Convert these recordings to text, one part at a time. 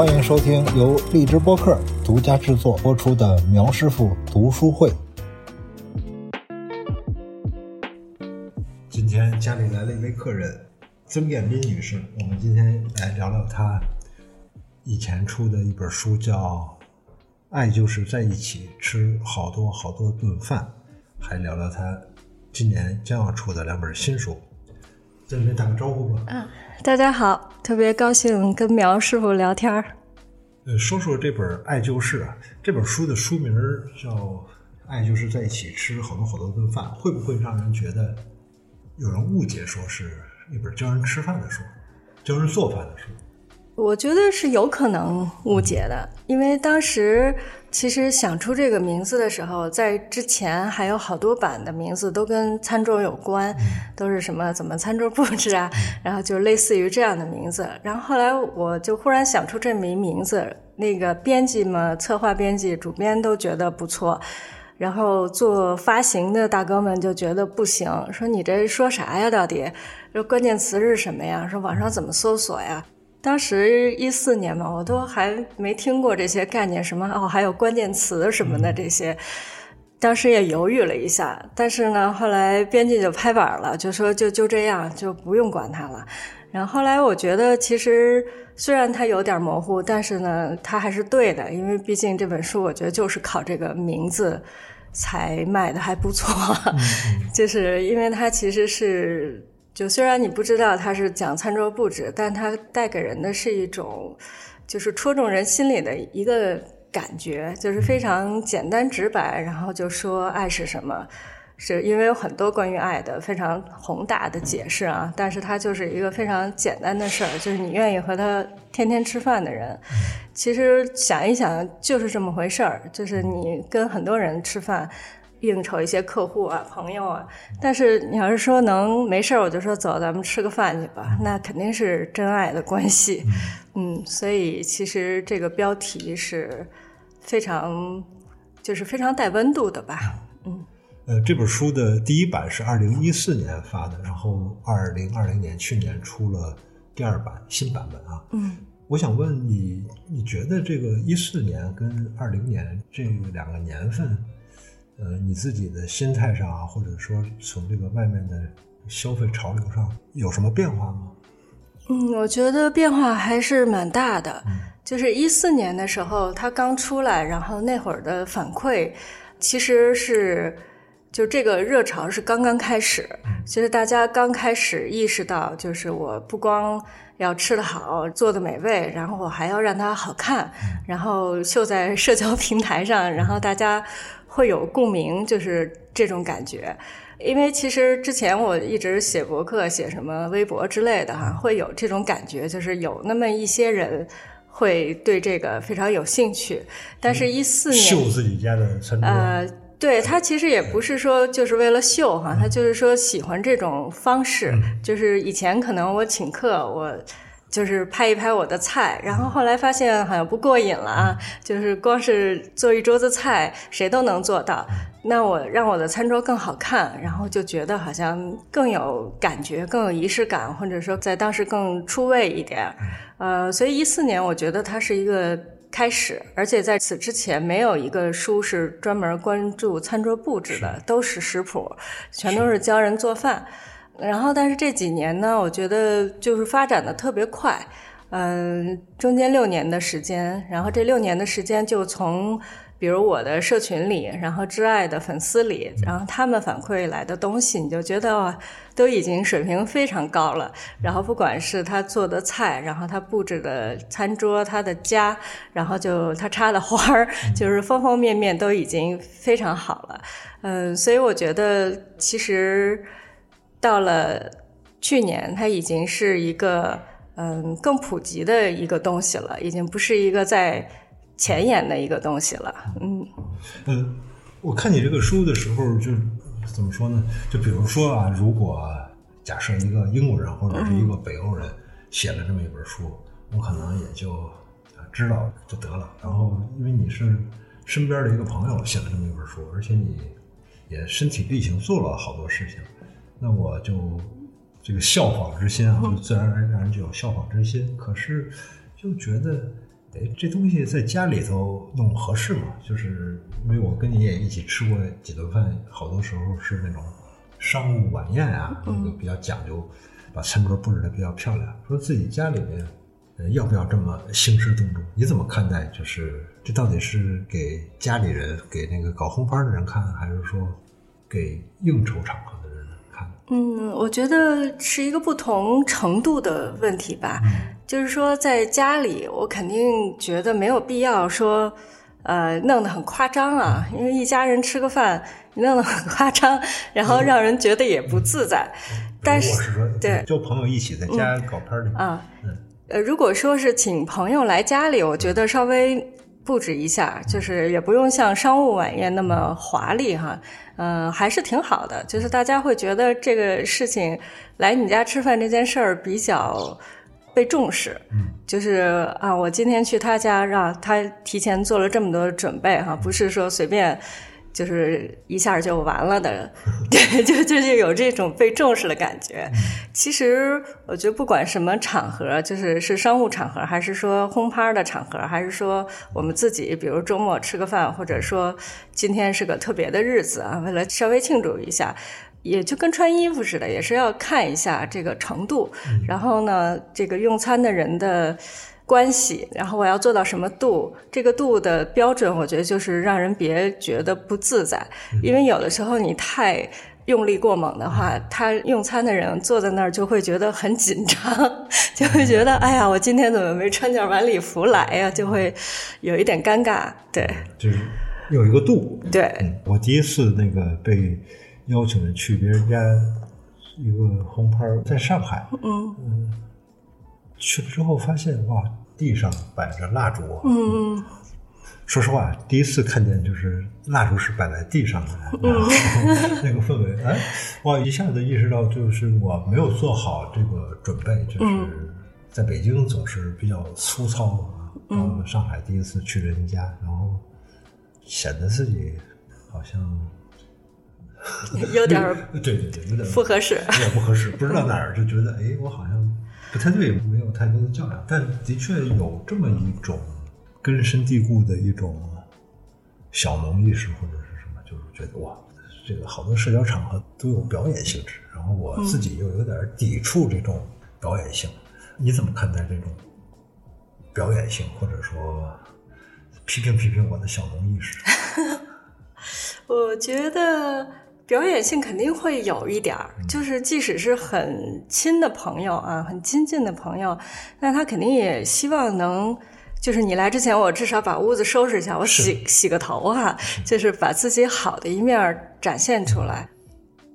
欢迎收听由荔枝播客独家制作播出的苗师傅读书会。今天家里来了一位客人，曾艳斌女士。我们今天来聊聊她以前出的一本书，叫《爱就是在一起吃好多好多顿饭》，还聊聊她今年将要出的两本新书。在里面打个招呼吧。嗯，大家好，特别高兴跟苗师傅聊天儿。呃，说说这本《爱就是》啊，这本书的书名叫《爱就是在一起吃好多好多顿饭》，会不会让人觉得有人误解，说是一本教人吃饭的书，教人做饭的书？我觉得是有可能误解的，因为当时其实想出这个名字的时候，在之前还有好多版的名字都跟餐桌有关，都是什么怎么餐桌布置啊，然后就类似于这样的名字。然后后来我就忽然想出这么一名字，那个编辑嘛，策划编辑、主编都觉得不错，然后做发行的大哥们就觉得不行，说你这说啥呀？到底说关键词是什么呀？说网上怎么搜索呀？当时一四年嘛，我都还没听过这些概念，什么哦，还有关键词什么的这些。当时也犹豫了一下，但是呢，后来编辑就拍板了，就说就就这样，就不用管它了。然后后来我觉得，其实虽然它有点模糊，但是呢，它还是对的，因为毕竟这本书，我觉得就是靠这个名字才卖的还不错，就是因为它其实是。就虽然你不知道它是讲餐桌布置，但它带给人的是一种，就是戳中人心里的一个感觉，就是非常简单直白，然后就说爱是什么，是因为有很多关于爱的非常宏大的解释啊，但是它就是一个非常简单的事儿，就是你愿意和他天天吃饭的人，其实想一想就是这么回事儿，就是你跟很多人吃饭。应酬一些客户啊、朋友啊，但是你要是说能没事儿，我就说走，咱们吃个饭去吧，那肯定是真爱的关系。嗯，所以其实这个标题是非常，就是非常带温度的吧。嗯，呃，这本书的第一版是二零一四年发的，然后二零二零年去年出了第二版新版本啊。嗯，我想问你，你觉得这个一四年跟二零年这两个年份？呃，你自己的心态上啊，或者说从这个外面的消费潮流上有什么变化吗？嗯，我觉得变化还是蛮大的。就是一四年的时候，它刚出来，然后那会儿的反馈其实是，就这个热潮是刚刚开始。其实大家刚开始意识到，就是我不光要吃得好、做的美味，然后我还要让它好看，然后秀在社交平台上，然后大家。会有共鸣，就是这种感觉。因为其实之前我一直写博客、写什么微博之类的哈，会有这种感觉，就是有那么一些人会对这个非常有兴趣。但是，一四年秀自己家的餐桌，呃，对他其实也不是说就是为了秀哈，他就是说喜欢这种方式。就是以前可能我请客我。就是拍一拍我的菜，然后后来发现好像不过瘾了啊！就是光是做一桌子菜，谁都能做到。那我让我的餐桌更好看，然后就觉得好像更有感觉、更有仪式感，或者说在当时更出位一点。呃，所以一四年我觉得它是一个开始，而且在此之前没有一个书是专门关注餐桌布置的，都是食谱，全都是教人做饭。然后，但是这几年呢，我觉得就是发展的特别快，嗯，中间六年的时间，然后这六年的时间就从，比如我的社群里，然后挚爱的粉丝里，然后他们反馈来的东西，你就觉得都已经水平非常高了。然后不管是他做的菜，然后他布置的餐桌，他的家，然后就他插的花儿，就是方方面面都已经非常好了。嗯，所以我觉得其实。到了去年，它已经是一个嗯更普及的一个东西了，已经不是一个在前沿的一个东西了。嗯，嗯，我看你这个书的时候，就怎么说呢？就比如说啊，如果假设一个英国人或者是一个北欧人写了这么一本书，我可能也就知道就得了。然后，因为你是身边的一个朋友写了这么一本书，而且你也身体力行做了好多事情。那我就这个效仿之心啊，就自然而然就有效仿之心。可是就觉得哎，这东西在家里头弄合适吗？就是因为我跟你也一起吃过几顿饭，好多时候是那种商务晚宴啊，那个比较讲究，把餐桌布置的比较漂亮。说自己家里面，呃，要不要这么兴师动众？你怎么看待？就是这到底是给家里人、给那个搞红牌的人看，还是说给应酬场合的？嗯，我觉得是一个不同程度的问题吧。就是说，在家里，我肯定觉得没有必要说，呃，弄得很夸张啊。因为一家人吃个饭，你弄得很夸张，然后让人觉得也不自在。但是，我是说，对，就朋友一起在家搞 party 啊。呃，如果说是请朋友来家里，我觉得稍微布置一下，就是也不用像商务晚宴那么华丽哈。嗯，还是挺好的，就是大家会觉得这个事情来你家吃饭这件事儿比较。被重视，就是啊，我今天去他家，让他提前做了这么多准备哈，不是说随便，就是一下就完了的，对，就就就有这种被重视的感觉。其实我觉得不管什么场合，就是是商务场合，还是说轰趴的场合，还是说我们自己，比如周末吃个饭，或者说今天是个特别的日子啊，为了稍微庆祝一下。也就跟穿衣服似的，也是要看一下这个程度，然后呢，这个用餐的人的关系，然后我要做到什么度，这个度的标准，我觉得就是让人别觉得不自在，因为有的时候你太用力过猛的话，他用餐的人坐在那儿就会觉得很紧张，就会觉得哎呀，我今天怎么没穿件晚礼服来呀？就会有一点尴尬，对，就是有一个度。对，我第一次那个被。邀请去别人家一个红牌，在上海，嗯嗯，去了之后发现哇，地上摆着蜡烛，嗯嗯，说实话，第一次看见就是蜡烛是摆在地上的，然后 那个氛围，哎，哇，一下子意识到就是我没有做好这个准备，就是在北京总是比较粗糙，到了上海第一次去人家，然后显得自己好像。有点儿对对对，有点不合适，有点不合适，不知道哪儿就觉得哎，我好像不太对，没有太多的教养，但的确有这么一种根深蒂固的一种小农意识或者是什么，就是觉得哇，这个好多社交场合都有表演性质，然后我自己又有点抵触这种表演性，你怎么看待这种表演性，或者说批评批评我的小农意识？我觉得。表演性肯定会有一点儿，就是即使是很亲的朋友啊，很亲近的朋友，那他肯定也希望能，就是你来之前，我至少把屋子收拾一下，我洗洗个头哈，就是把自己好的一面展现出来。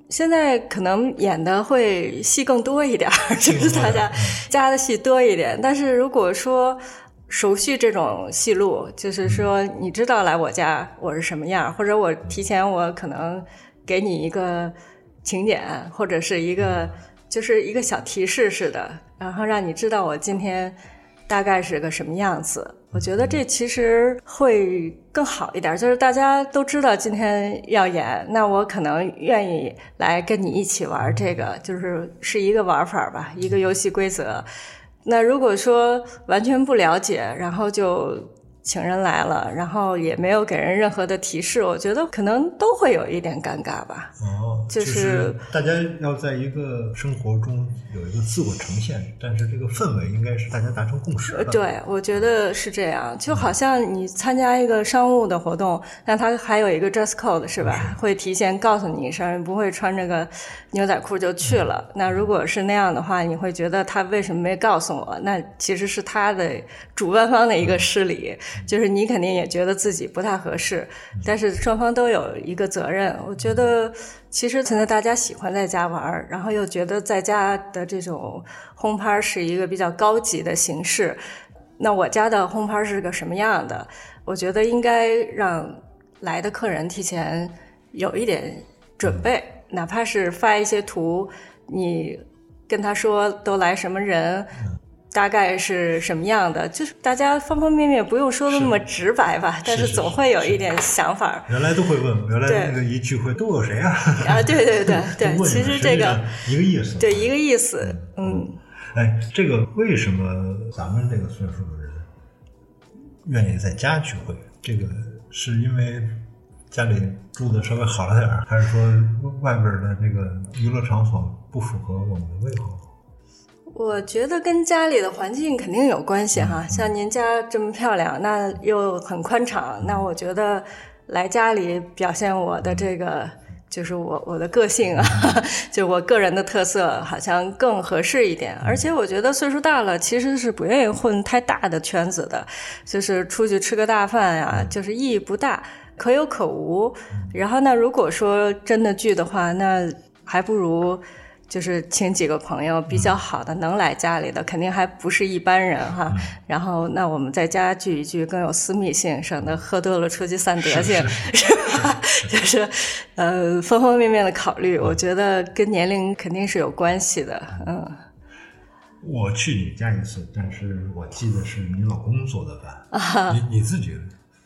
现在可能演的会戏更多一点，就是大家加的戏多一点。但是如果说熟悉这种戏路，就是说你知道来我家我是什么样，或者我提前我可能。给你一个请柬，或者是一个就是一个小提示似的，然后让你知道我今天大概是个什么样子。我觉得这其实会更好一点，就是大家都知道今天要演，那我可能愿意来跟你一起玩这个，就是是一个玩法吧，一个游戏规则。那如果说完全不了解，然后就。请人来了，然后也没有给人任何的提示，我觉得可能都会有一点尴尬吧。哦，就是大家要在一个生活中有一个自我呈现，但是这个氛围应该是大家达成共识的。对，我觉得是这样。就好像你参加一个商务的活动，那他还有一个 dress code 是吧？会提前告诉你一声，不会穿这个牛仔裤就去了。那如果是那样的话，你会觉得他为什么没告诉我？那其实是他的主办方的一个失礼。就是你肯定也觉得自己不太合适，但是双方都有一个责任。我觉得其实存在大家喜欢在家玩，然后又觉得在家的这种轰趴是一个比较高级的形式。那我家的轰趴是个什么样的？我觉得应该让来的客人提前有一点准备，哪怕是发一些图，你跟他说都来什么人。大概是什么样的？就是大家方方面面不用说的那么直白吧，但是总会有一点想法。原来都会问，原来那个一聚会都有谁啊？啊，对对对对，其实这个一个意思，对一个意思，嗯。哎，这个为什么咱们这个岁数的人愿意在家聚会？这个是因为家里住的稍微好了点儿，还是说外边的这个娱乐场所不符合我们的胃口？我觉得跟家里的环境肯定有关系哈。像您家这么漂亮，那又很宽敞，那我觉得来家里表现我的这个。就是我我的个性啊，就我个人的特色，好像更合适一点。而且我觉得岁数大了，其实是不愿意混太大的圈子的，就是出去吃个大饭呀，就是意义不大，可有可无。然后那如果说真的聚的话，那还不如。就是请几个朋友比较好的能来家里的，肯定还不是一般人哈。然后那我们在家聚一聚更有私密性，省得喝多了出去散德性，是吧？就是呃方方面面的考虑，我觉得跟年龄肯定是有关系的。嗯，我去你家一次，但是我记得是你老公做的饭。你你自己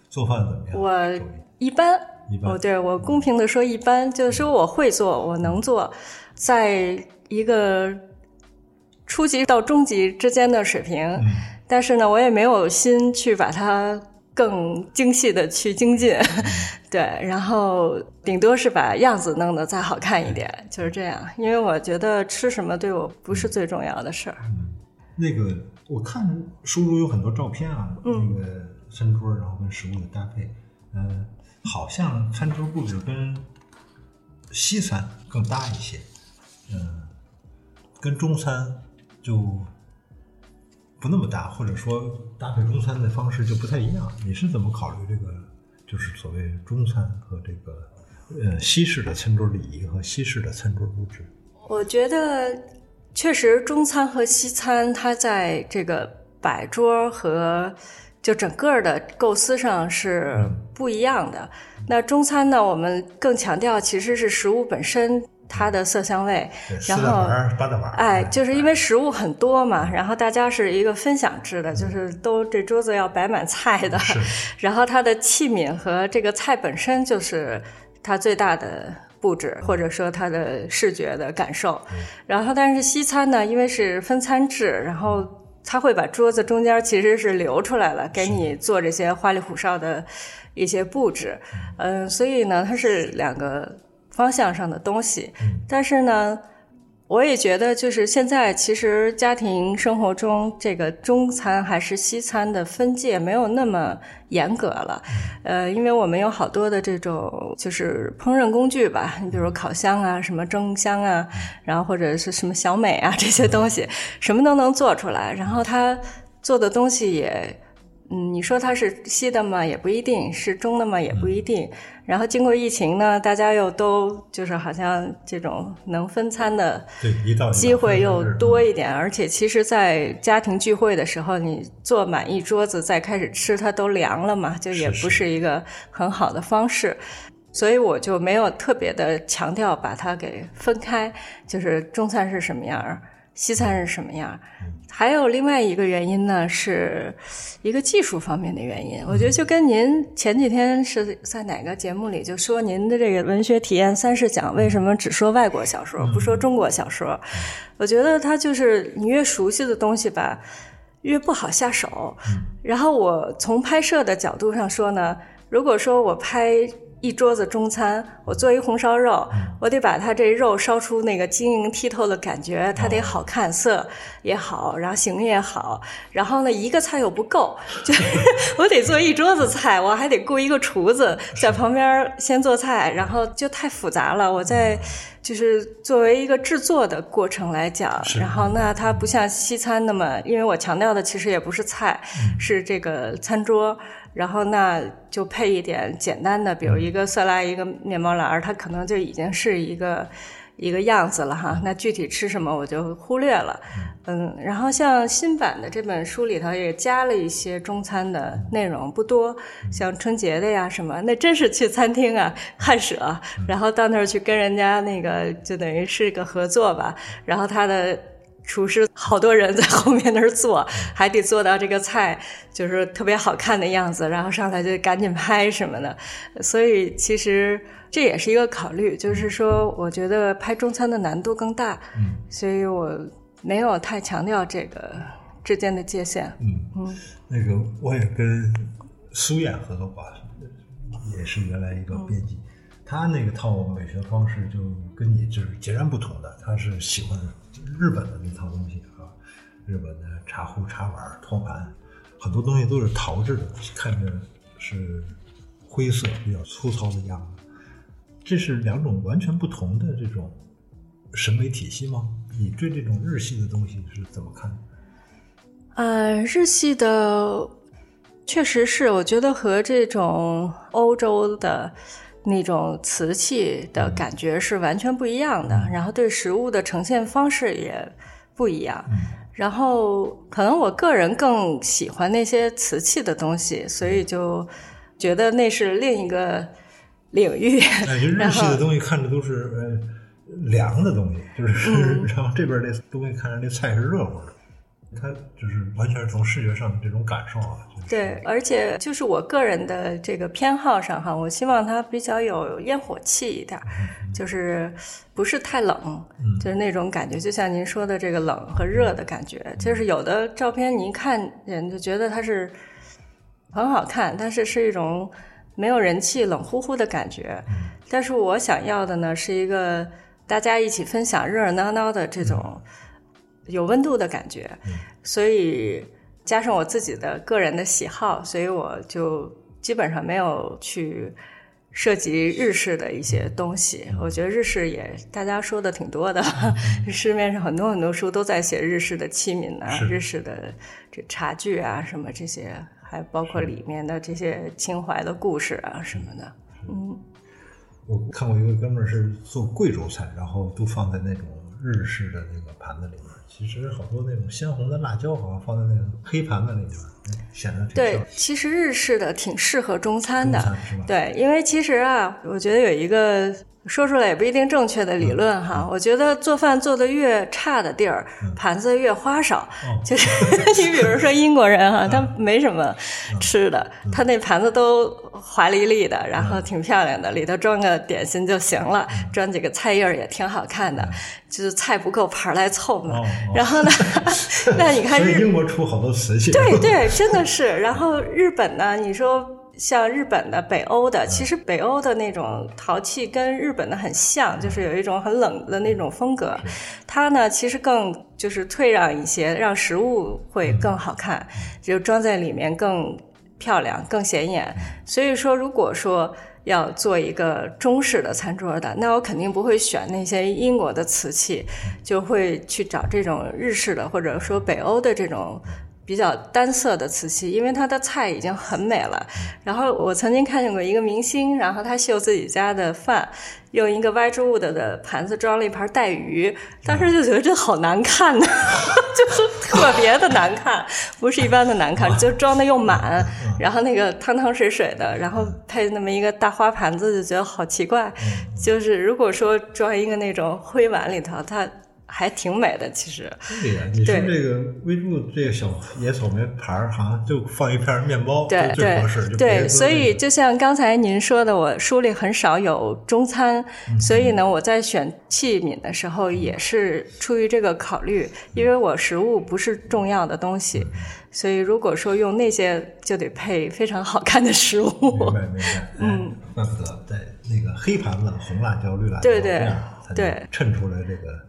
做饭怎么样？我一般，一般。哦，对我公平的说一般，就是说我会做，我能做。在一个初级到中级之间的水平，但是呢，我也没有心去把它更精细的去精进，对，然后顶多是把样子弄得再好看一点，就是这样。因为我觉得吃什么对我不是最重要的事儿。那个我看书中有很多照片啊，那个餐桌，然后跟食物的搭配，嗯，好像餐桌布置跟西餐更搭一些。嗯，跟中餐就不那么搭，或者说搭配中餐的方式就不太一样。你是怎么考虑这个？就是所谓中餐和这个呃西式的餐桌礼仪和西式的餐桌布置？我觉得确实中餐和西餐它在这个摆桌和就整个的构思上是不一样的。那中餐呢，我们更强调其实是食物本身。它的色香味，然后哎，就是因为食物很多嘛，然后大家是一个分享制的，就是都这桌子要摆满菜的，然后它的器皿和这个菜本身就是它最大的布置，或者说它的视觉的感受。然后，但是西餐呢，因为是分餐制，然后它会把桌子中间其实是留出来了，给你做这些花里胡哨的一些布置。嗯，所以呢，它是两个。方向上的东西，但是呢，我也觉得就是现在其实家庭生活中这个中餐还是西餐的分界没有那么严格了，呃，因为我们有好多的这种就是烹饪工具吧，你比如烤箱啊、什么蒸箱啊，然后或者是什么小美啊这些东西，什么都能做出来，然后他做的东西也。嗯，你说它是西的嘛，也不一定是中的嘛，也不一定。然后经过疫情呢，大家又都就是好像这种能分餐的机会又多一点，而且其实，在家庭聚会的时候，你坐满一桌子再开始吃，它都凉了嘛，就也不是一个很好的方式。所以我就没有特别的强调把它给分开，就是中餐是什么样儿。西餐是什么样？还有另外一个原因呢，是一个技术方面的原因。我觉得就跟您前几天是在哪个节目里就说您的这个文学体验三试讲为什么只说外国小说不说中国小说？我觉得它就是你越熟悉的东西吧，越不好下手。然后我从拍摄的角度上说呢，如果说我拍。一桌子中餐，我做一红烧肉，我得把它这肉烧出那个晶莹剔透的感觉，它得好看，色也好，然后形也好。然后呢，一个菜又不够，就我得做一桌子菜，我还得雇一个厨子在旁边先做菜，然后就太复杂了。我在就是作为一个制作的过程来讲，然后那它不像西餐那么，因为我强调的其实也不是菜，是这个餐桌。然后那就配一点简单的，比如一个色拉，一个面包篮儿，它可能就已经是一个一个样子了哈。那具体吃什么我就忽略了，嗯。然后像新版的这本书里头也加了一些中餐的内容，不多，像春节的呀什么，那真是去餐厅啊，汗舍，然后到那儿去跟人家那个就等于是一个合作吧。然后他的。厨师好多人在后面那儿做，还得做到这个菜就是特别好看的样子，然后上来就赶紧拍什么的。所以其实这也是一个考虑，就是说我觉得拍中餐的难度更大，所以我没有太强调这个之间的界限。嗯。嗯，那个我也跟苏燕合作过，也是原来一个编辑，他那个套美学方式就跟你就是截然不同的，他是喜欢日本的那套东西啊，日本的茶壶、茶碗、托盘，很多东西都是陶制的，看着是灰色、比较粗糙的样子。这是两种完全不同的这种审美体系吗？你对这种日系的东西是怎么看？呃，日系的确实是，我觉得和这种欧洲的那种瓷器的感觉是完全不一样的。然后对食物的呈现方式也不一样。然后可能我个人更喜欢那些瓷器的东西，所以就觉得那是另一个。领域，感觉日系的东西看着都是呃凉的东西，就是，然后这边这东西看着那菜是热乎的，它就是完全是从视觉上的这种感受啊。对，而且就是我个人的这个偏好上哈，我希望它比较有烟火气一点，就是不是太冷，就是那种感觉，就像您说的这个冷和热的感觉，就是有的照片你一看人就觉得它是很好看，但是是一种。没有人气、冷乎乎的感觉，但是我想要的呢，是一个大家一起分享、热热闹闹的这种有温度的感觉。所以加上我自己的个人的喜好，所以我就基本上没有去涉及日式的一些东西。我觉得日式也大家说的挺多的，市面上很多很多书都在写日式的器皿啊、日式的这茶具啊什么这些。还包括里面的这些情怀的故事啊什么的，嗯，我看过一个哥们儿是做贵州菜，然后都放在那种日式的那个盘子里面。其实好多那种鲜红的辣椒，好像放在那个黑盘子里面，显得挺对。其实日式的挺适合中餐的？对，因为其实啊，我觉得有一个。说出来也不一定正确的理论哈，我觉得做饭做的越差的地儿，盘子越花哨。就是 你比如说英国人哈，他没什么吃的，他那盘子都华丽丽的，然后挺漂亮的，里头装个点心就行了，装几个菜叶也挺好看的，就是菜不够盘来凑嘛。然后呢，那你看英国出好多瓷器，对对，真的是。然后日本呢，你说。像日本的、北欧的，其实北欧的那种陶器跟日本的很像，就是有一种很冷的那种风格。它呢，其实更就是退让一些，让食物会更好看，就装在里面更漂亮、更显眼。所以说，如果说要做一个中式的餐桌的，那我肯定不会选那些英国的瓷器，就会去找这种日式的，或者说北欧的这种。比较单色的瓷器，因为它的菜已经很美了。然后我曾经看见过一个明星，然后他秀自己家的饭，用一个 Wedgwood 的盘子装了一盘带鱼，当时就觉得这好难看呢，就是特别的难看，不是一般的难看，就装的又满，然后那个汤汤水水的，然后配那么一个大花盘子，就觉得好奇怪。就是如果说装一个那种灰碗里头，它。还挺美的，其实。对呀，你说这个微柱这个小野草莓盘儿，好像就放一片面包，对最合适。对，所以就像刚才您说的，我书里很少有中餐，所以呢，我在选器皿的时候也是出于这个考虑，因为我食物不是重要的东西，所以如果说用那些，就得配非常好看的食物。明白明白。嗯，怪不得在那个黑盘子，红辣椒、绿辣椒对对对，衬出来这个。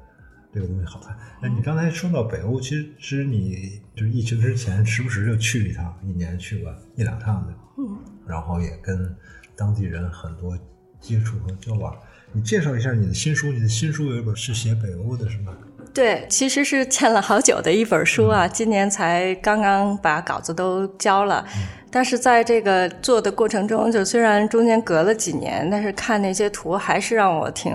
这个东西好看。那你刚才说到北欧，其实其实你就是疫情之前，时不时就去一趟，一年去个一两趟的。嗯。然后也跟当地人很多接触和交往。你介绍一下你的新书，你的新书有一本是写北欧的，是吗？对，其实是欠了好久的一本书啊，今年才刚刚把稿子都交了。但是在这个做的过程中，就虽然中间隔了几年，但是看那些图还是让我挺。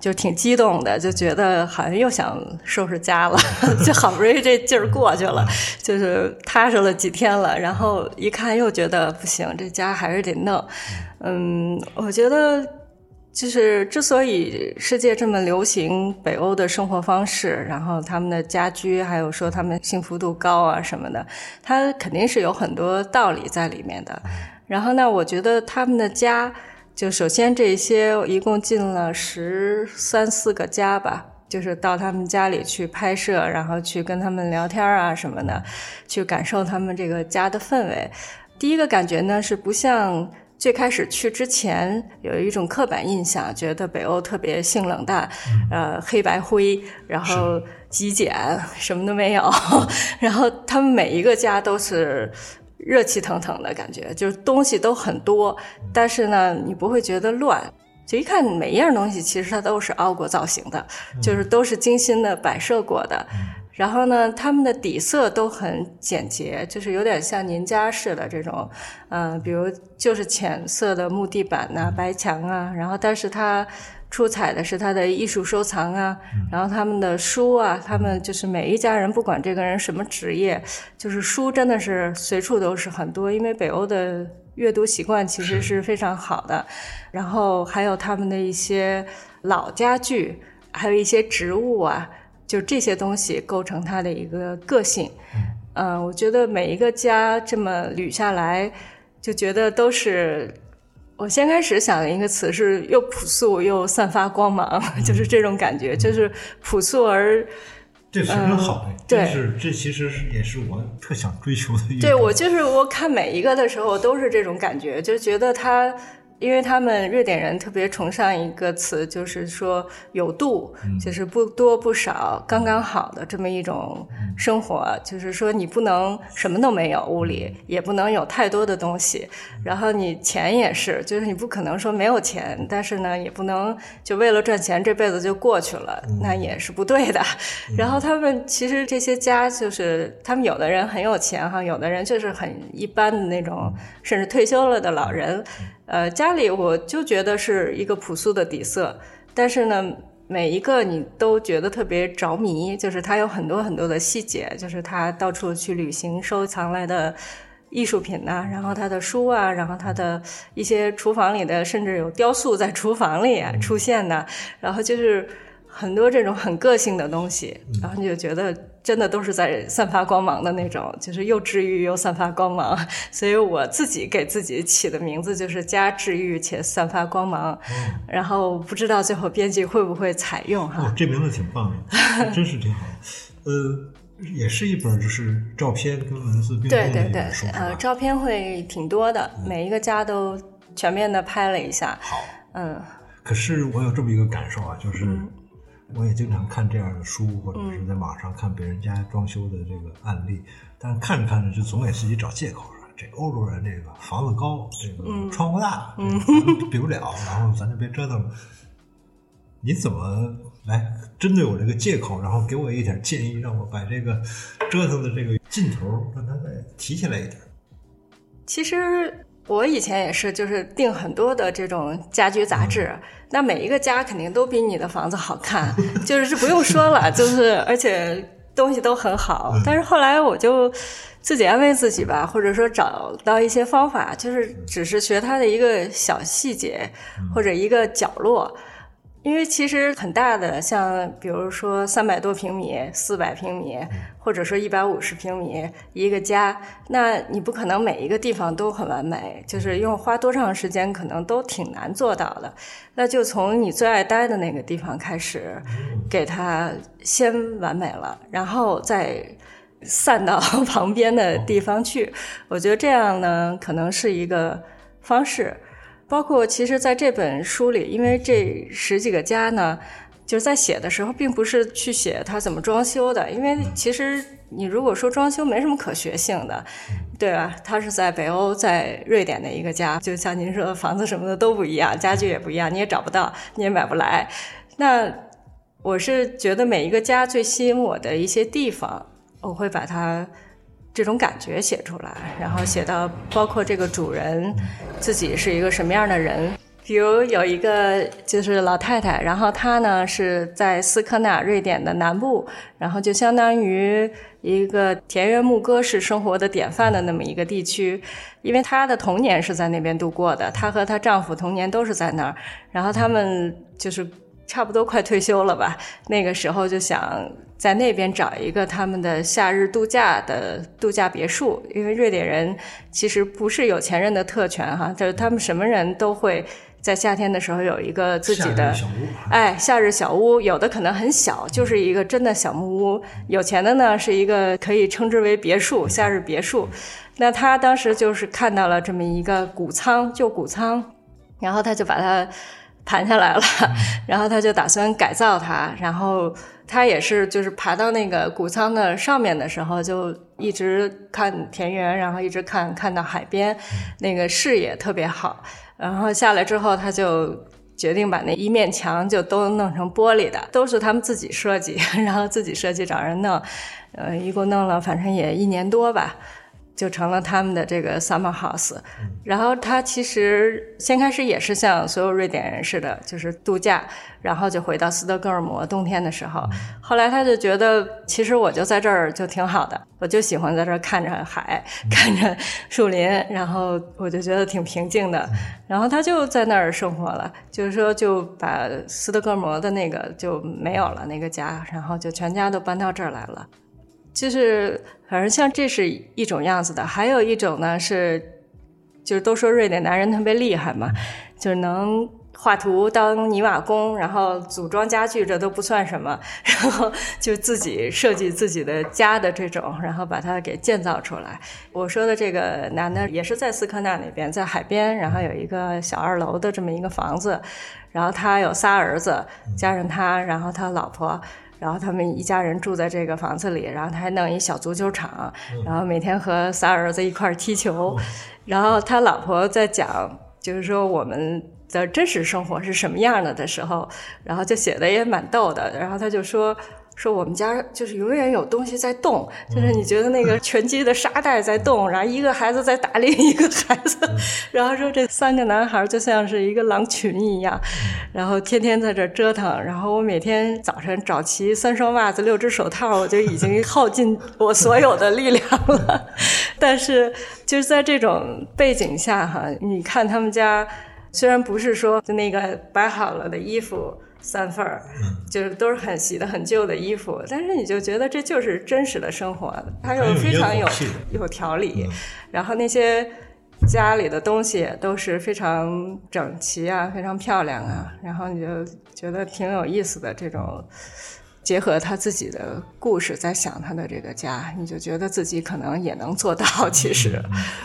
就挺激动的，就觉得好像又想收拾家了，就好不容易这劲儿过去了，就是踏实了几天了，然后一看又觉得不行，这家还是得弄。嗯，我觉得就是之所以世界这么流行北欧的生活方式，然后他们的家居，还有说他们幸福度高啊什么的，它肯定是有很多道理在里面的。然后呢，我觉得他们的家。就首先这些一共进了十三四个家吧，就是到他们家里去拍摄，然后去跟他们聊天啊什么的，去感受他们这个家的氛围。第一个感觉呢是不像最开始去之前有一种刻板印象，觉得北欧特别性冷淡，呃，黑白灰，然后极简，什么都没有。然后他们每一个家都是热气腾腾的感觉，就是东西都很多，但是呢，你不会觉得乱。就一看每一样东西，其实它都是凹过造型的，就是都是精心的摆设过的。然后呢，他们的底色都很简洁，就是有点像您家似的这种，嗯，比如就是浅色的木地板呐、白墙啊。然后，但是它出彩的是他的艺术收藏啊，然后他们的书啊，他们就是每一家人不管这个人什么职业，就是书真的是随处都是很多，因为北欧的。阅读习惯其实是非常好的，然后还有他们的一些老家具，还有一些植物啊，就这些东西构成他的一个个性。嗯，我觉得每一个家这么捋下来，就觉得都是。我先开始想的一个词是又朴素又散发光芒，就是这种感觉，就是朴素而。这非常好的，对是这其实是也是我特想追求的一。对我就是我看每一个的时候都是这种感觉，就觉得他。因为他们瑞典人特别崇尚一个词，就是说有度，就是不多不少，刚刚好的这么一种生活。就是说你不能什么都没有，屋里也不能有太多的东西。然后你钱也是，就是你不可能说没有钱，但是呢，也不能就为了赚钱这辈子就过去了，那也是不对的。然后他们其实这些家，就是他们有的人很有钱哈，有的人就是很一般的那种，甚至退休了的老人。呃，家里我就觉得是一个朴素的底色，但是呢，每一个你都觉得特别着迷，就是它有很多很多的细节，就是他到处去旅行收藏来的艺术品呐，然后他的书啊，然后他的一些厨房里的，甚至有雕塑在厨房里出现的，然后就是很多这种很个性的东西，然后你就觉得。真的都是在散发光芒的那种，就是又治愈又散发光芒，所以我自己给自己起的名字就是“加治愈且散发光芒”。然后不知道最后编辑会不会采用哈？这名字挺棒的，真是挺好。呃，也是一本就是照片跟文字并重的一本书呃，照片会挺多的，每一个家都全面的拍了一下。好，嗯。可是我有这么一个感受啊，就是。我也经常看这样的书，或者是在网上看别人家装修的这个案例，但是看着看着就总给自己找借口，说这欧洲人这个房子高，这个窗户大，比不了，然后咱就别折腾了。你怎么来针对我这个借口，然后给我一点建议，让我把这个折腾的这个劲头让它再提起来一点？其实。我以前也是，就是订很多的这种家居杂志，那每一个家肯定都比你的房子好看，就是这不用说了，就是而且东西都很好。但是后来我就自己安慰自己吧，或者说找到一些方法，就是只是学它的一个小细节或者一个角落。因为其实很大的，像比如说三百多平米、四百平米，或者说一百五十平米一个家，那你不可能每一个地方都很完美，就是用花多长时间可能都挺难做到的。那就从你最爱待的那个地方开始，给它先完美了，然后再散到 旁边的地方去。我觉得这样呢，可能是一个方式。包括其实，在这本书里，因为这十几个家呢，就是在写的时候，并不是去写它怎么装修的，因为其实你如果说装修没什么可学性的，对吧？它是在北欧，在瑞典的一个家，就像您说的，房子什么的都不一样，家具也不一样，你也找不到，你也买不来。那我是觉得每一个家最吸引我的一些地方，我会把它。这种感觉写出来，然后写到包括这个主人自己是一个什么样的人。比如有一个就是老太太，然后她呢是在斯科纳，瑞典的南部，然后就相当于一个田园牧歌式生活的典范的那么一个地区。因为她的童年是在那边度过的，她和她丈夫童年都是在那儿，然后他们就是差不多快退休了吧，那个时候就想。在那边找一个他们的夏日度假的度假别墅，因为瑞典人其实不是有钱人的特权哈，就是他们什么人都会在夏天的时候有一个自己的小屋，哎，夏日小屋，有的可能很小，就是一个真的小木屋。有钱的呢，是一个可以称之为别墅，夏日别墅。那他当时就是看到了这么一个谷仓，旧谷仓，然后他就把它盘下来了，然后他就打算改造它。然后他也是就是爬到那个谷仓的上面的时候，就一直看田园，然后一直看看到海边，那个视野特别好。然后下来之后，他就决定把那一面墙就都弄成玻璃的，都是他们自己设计，然后自己设计找人弄，呃，一共弄了反正也一年多吧。就成了他们的这个 summer house，然后他其实先开始也是像所有瑞典人似的，就是度假，然后就回到斯德哥尔摩冬天的时候，后来他就觉得其实我就在这儿就挺好的，我就喜欢在这儿看着海，看着树林，然后我就觉得挺平静的，然后他就在那儿生活了，就是说就把斯德哥尔摩的那个就没有了那个家，然后就全家都搬到这儿来了。就是反正像这是一种样子的，还有一种呢是，就是都说瑞典男人特别厉害嘛，就是能画图当泥瓦工，然后组装家具这都不算什么，然后就自己设计自己的家的这种，然后把它给建造出来。我说的这个男的也是在斯科纳那边，在海边，然后有一个小二楼的这么一个房子，然后他有仨儿子，加上他，然后他老婆。然后他们一家人住在这个房子里，然后他还弄一小足球场，然后每天和仨儿子一块儿踢球。然后他老婆在讲，就是说我们的真实生活是什么样的的时候，然后就写的也蛮逗的。然后他就说。说我们家就是永远有东西在动，就是你觉得那个 拳击的沙袋在动，然后一个孩子在打另一个孩子，然后说这三个男孩就像是一个狼群一样，然后天天在这折腾。然后我每天早晨找齐三双袜子、六只手套，我就已经耗尽我所有的力量了。但是就是在这种背景下哈，你看他们家虽然不是说就那个摆好了的衣服。三份儿，就是都是很洗的很旧的衣服，但是你就觉得这就是真实的生活，它又非常有有条理，然后那些家里的东西都是非常整齐啊，非常漂亮啊，然后你就觉得挺有意思的这种。结合他自己的故事，在想他的这个家，你就觉得自己可能也能做到。其实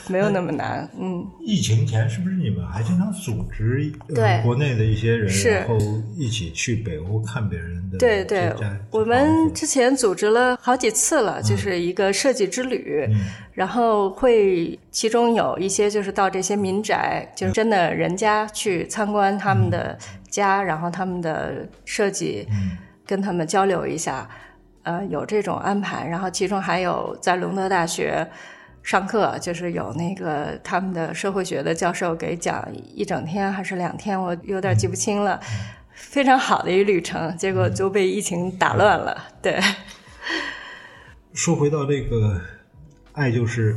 没有那么难。嗯，疫情前是不是你们还经常组织对国内的一些人，然后一起去北欧看别人的？对对，我们之前组织了好几次了，就是一个设计之旅，然后会其中有一些就是到这些民宅，就是真的人家去参观他们的家，然后他们的设计。跟他们交流一下，呃，有这种安排，然后其中还有在隆德大学上课，就是有那个他们的社会学的教授给讲一整天还是两天，我有点记不清了，非常好的一旅程，结果就被疫情打乱了。对，说回到这个《爱就是》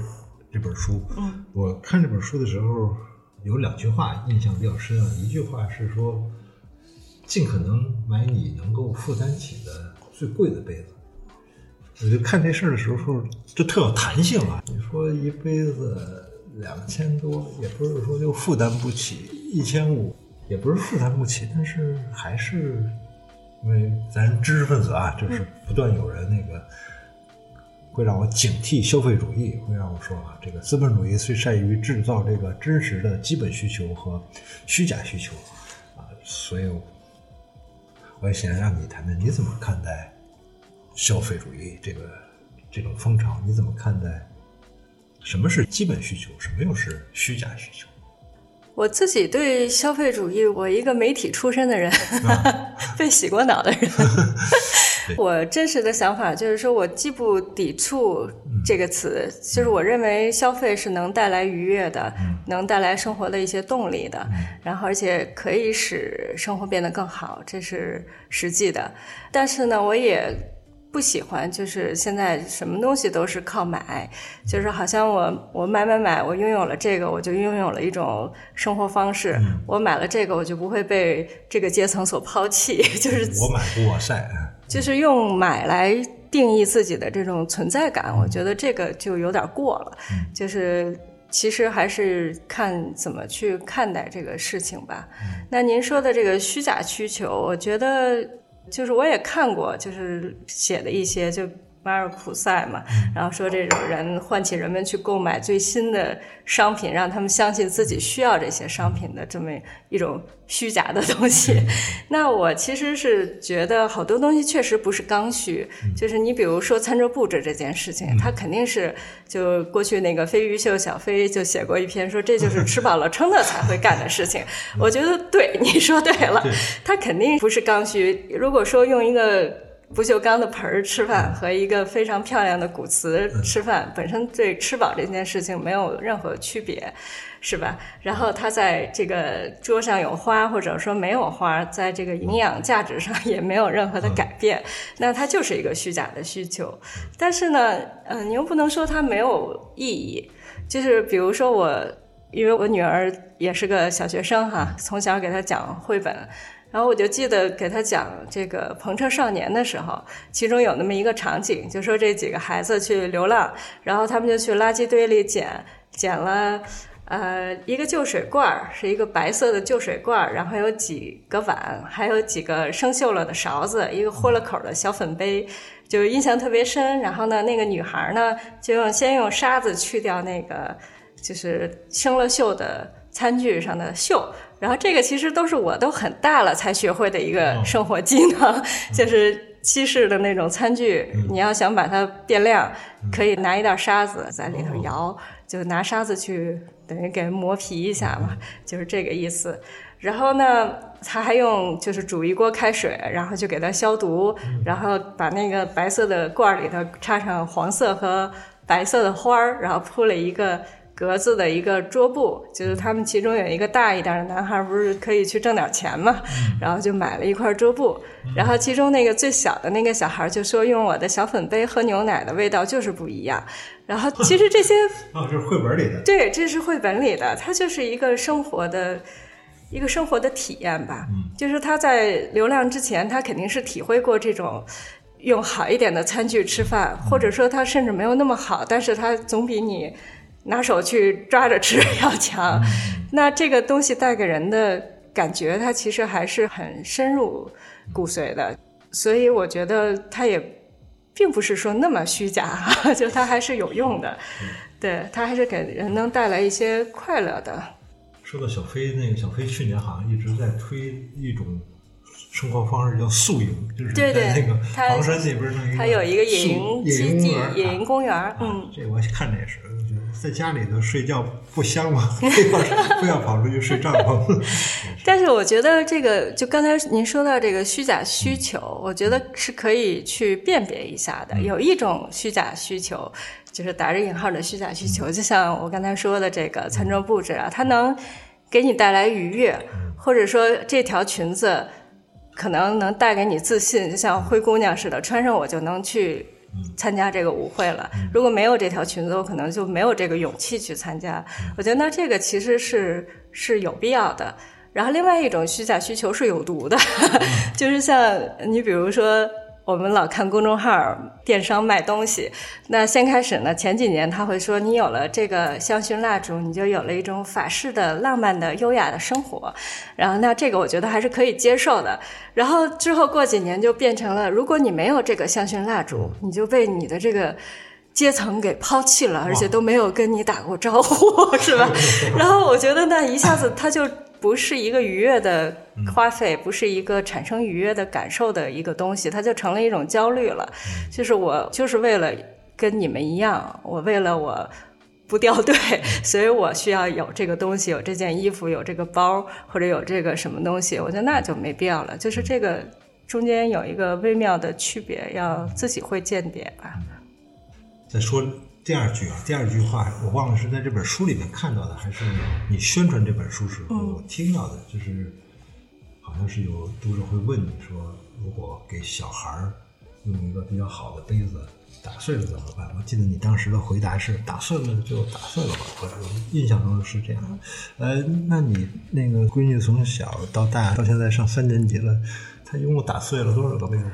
这本书，嗯，我看这本书的时候有两句话印象比较深啊，一句话是说。尽可能买你能够负担起的最贵的杯子。我就看这事儿的时候，就特有弹性啊。你说一杯子两千多，也不是说就负担不起；一千五，也不是负担不起。但是还是因为咱知识分子啊，就是不断有人那个会让我警惕消费主义，会让我说啊，这个资本主义最善于制造这个真实的基本需求和虚假需求啊，所以。我也想让你谈谈，你怎么看待消费主义这个这种风潮？你怎么看待什么是基本需求，什么又是虚假需求？我自己对消费主义，我一个媒体出身的人，被洗过脑的人。我真实的想法就是说，我既不抵触这个词，就是我认为消费是能带来愉悦的，能带来生活的一些动力的，然后而且可以使生活变得更好，这是实际的。但是呢，我也不喜欢，就是现在什么东西都是靠买，就是好像我我买买买，我拥有了这个，我就拥有了一种生活方式。我买了这个，我就不会被这个阶层所抛弃。就是我买不我晒。就是用买来定义自己的这种存在感，我觉得这个就有点过了。就是其实还是看怎么去看待这个事情吧。那您说的这个虚假需求，我觉得就是我也看过，就是写的一些就。马尔普塞嘛，然后说这种人唤起人们去购买最新的商品，让他们相信自己需要这些商品的这么一种虚假的东西。那我其实是觉得好多东西确实不是刚需，就是你比如说餐桌布置这件事情，它肯定是就过去那个飞鱼秀小飞就写过一篇说这就是吃饱了撑的才会干的事情。我觉得对你说对了，它肯定不是刚需。如果说用一个。不锈钢的盆儿吃饭和一个非常漂亮的古瓷吃饭，本身对吃饱这件事情没有任何区别，是吧？然后它在这个桌上有花或者说没有花，在这个营养价值上也没有任何的改变，那它就是一个虚假的需求。但是呢，嗯，你又不能说它没有意义。就是比如说我，因为我女儿也是个小学生哈，从小给她讲绘本。然后我就记得给他讲这个《篷车少年》的时候，其中有那么一个场景，就说这几个孩子去流浪，然后他们就去垃圾堆里捡捡了，呃，一个旧水罐儿，是一个白色的旧水罐儿，然后有几个碗，还有几个生锈了的勺子，一个豁了口的小粉杯，就印象特别深。然后呢，那个女孩呢，就用先用沙子去掉那个就是生了锈的餐具上的锈。然后这个其实都是我都很大了才学会的一个生活技能，就是西式的那种餐具，你要想把它变亮，可以拿一袋沙子在里头摇，就拿沙子去等于给磨皮一下嘛，就是这个意思。然后呢，他还用就是煮一锅开水，然后就给它消毒，然后把那个白色的罐儿里头插上黄色和白色的花儿，然后铺了一个。格子的一个桌布，就是他们其中有一个大一点的男孩，不是可以去挣点钱嘛？然后就买了一块桌布，然后其中那个最小的那个小孩就说：“用我的小粉杯喝牛奶的味道就是不一样。”然后其实这些 哦，这是绘本里的，对，这是绘本里的，它就是一个生活的一个生活的体验吧。就是他在流浪之前，他肯定是体会过这种用好一点的餐具吃饭，或者说他甚至没有那么好，但是他总比你。拿手去抓着吃 要强，那这个东西带给人的感觉，它其实还是很深入骨髓的，所以我觉得它也并不是说那么虚假，就它还是有用的，对，它还是给人能带来一些快乐的。说到小飞，那个小飞去年好像一直在推一种。生活方式叫宿营，就是在那个房山那边弄一个，它有一个野营基地、野营公园。嗯，这我看着也是，在家里头睡觉不香吗？非要非要跑出去睡帐篷。但是我觉得这个，就刚才您说到这个虚假需求，我觉得是可以去辨别一下的。有一种虚假需求，就是打着引号的虚假需求，就像我刚才说的这个餐桌布置啊，它能给你带来愉悦，或者说这条裙子。可能能带给你自信，就像灰姑娘似的，穿上我就能去参加这个舞会了。如果没有这条裙子，我可能就没有这个勇气去参加。我觉得那这个其实是是有必要的。然后另外一种虚假需求是有毒的，就是像你比如说。我们老看公众号电商卖东西，那先开始呢，前几年他会说你有了这个香薰蜡烛，你就有了一种法式的浪漫的优雅的生活，然后那这个我觉得还是可以接受的。然后之后过几年就变成了，如果你没有这个香薰蜡烛，你就被你的这个阶层给抛弃了，而且都没有跟你打过招呼，是吧？然后我觉得那一下子他就。不是一个愉悦的花费，不是一个产生愉悦的感受的一个东西，它就成了一种焦虑了。就是我就是为了跟你们一样，我为了我不掉队，所以我需要有这个东西，有这件衣服，有这个包，或者有这个什么东西。我觉得那就没必要了。就是这个中间有一个微妙的区别，要自己会鉴别吧。再说。第二句啊，第二句话我忘了是在这本书里面看到的，还是你宣传这本书时候我听到的，就是好像是有读者会问你说，如果给小孩儿用一个比较好的杯子打碎了怎么办？我记得你当时的回答是打碎了就打碎了吧，我印象中是这样。呃，那你那个闺女从小到大到现在上三年级了，她一共打碎了多少个杯子？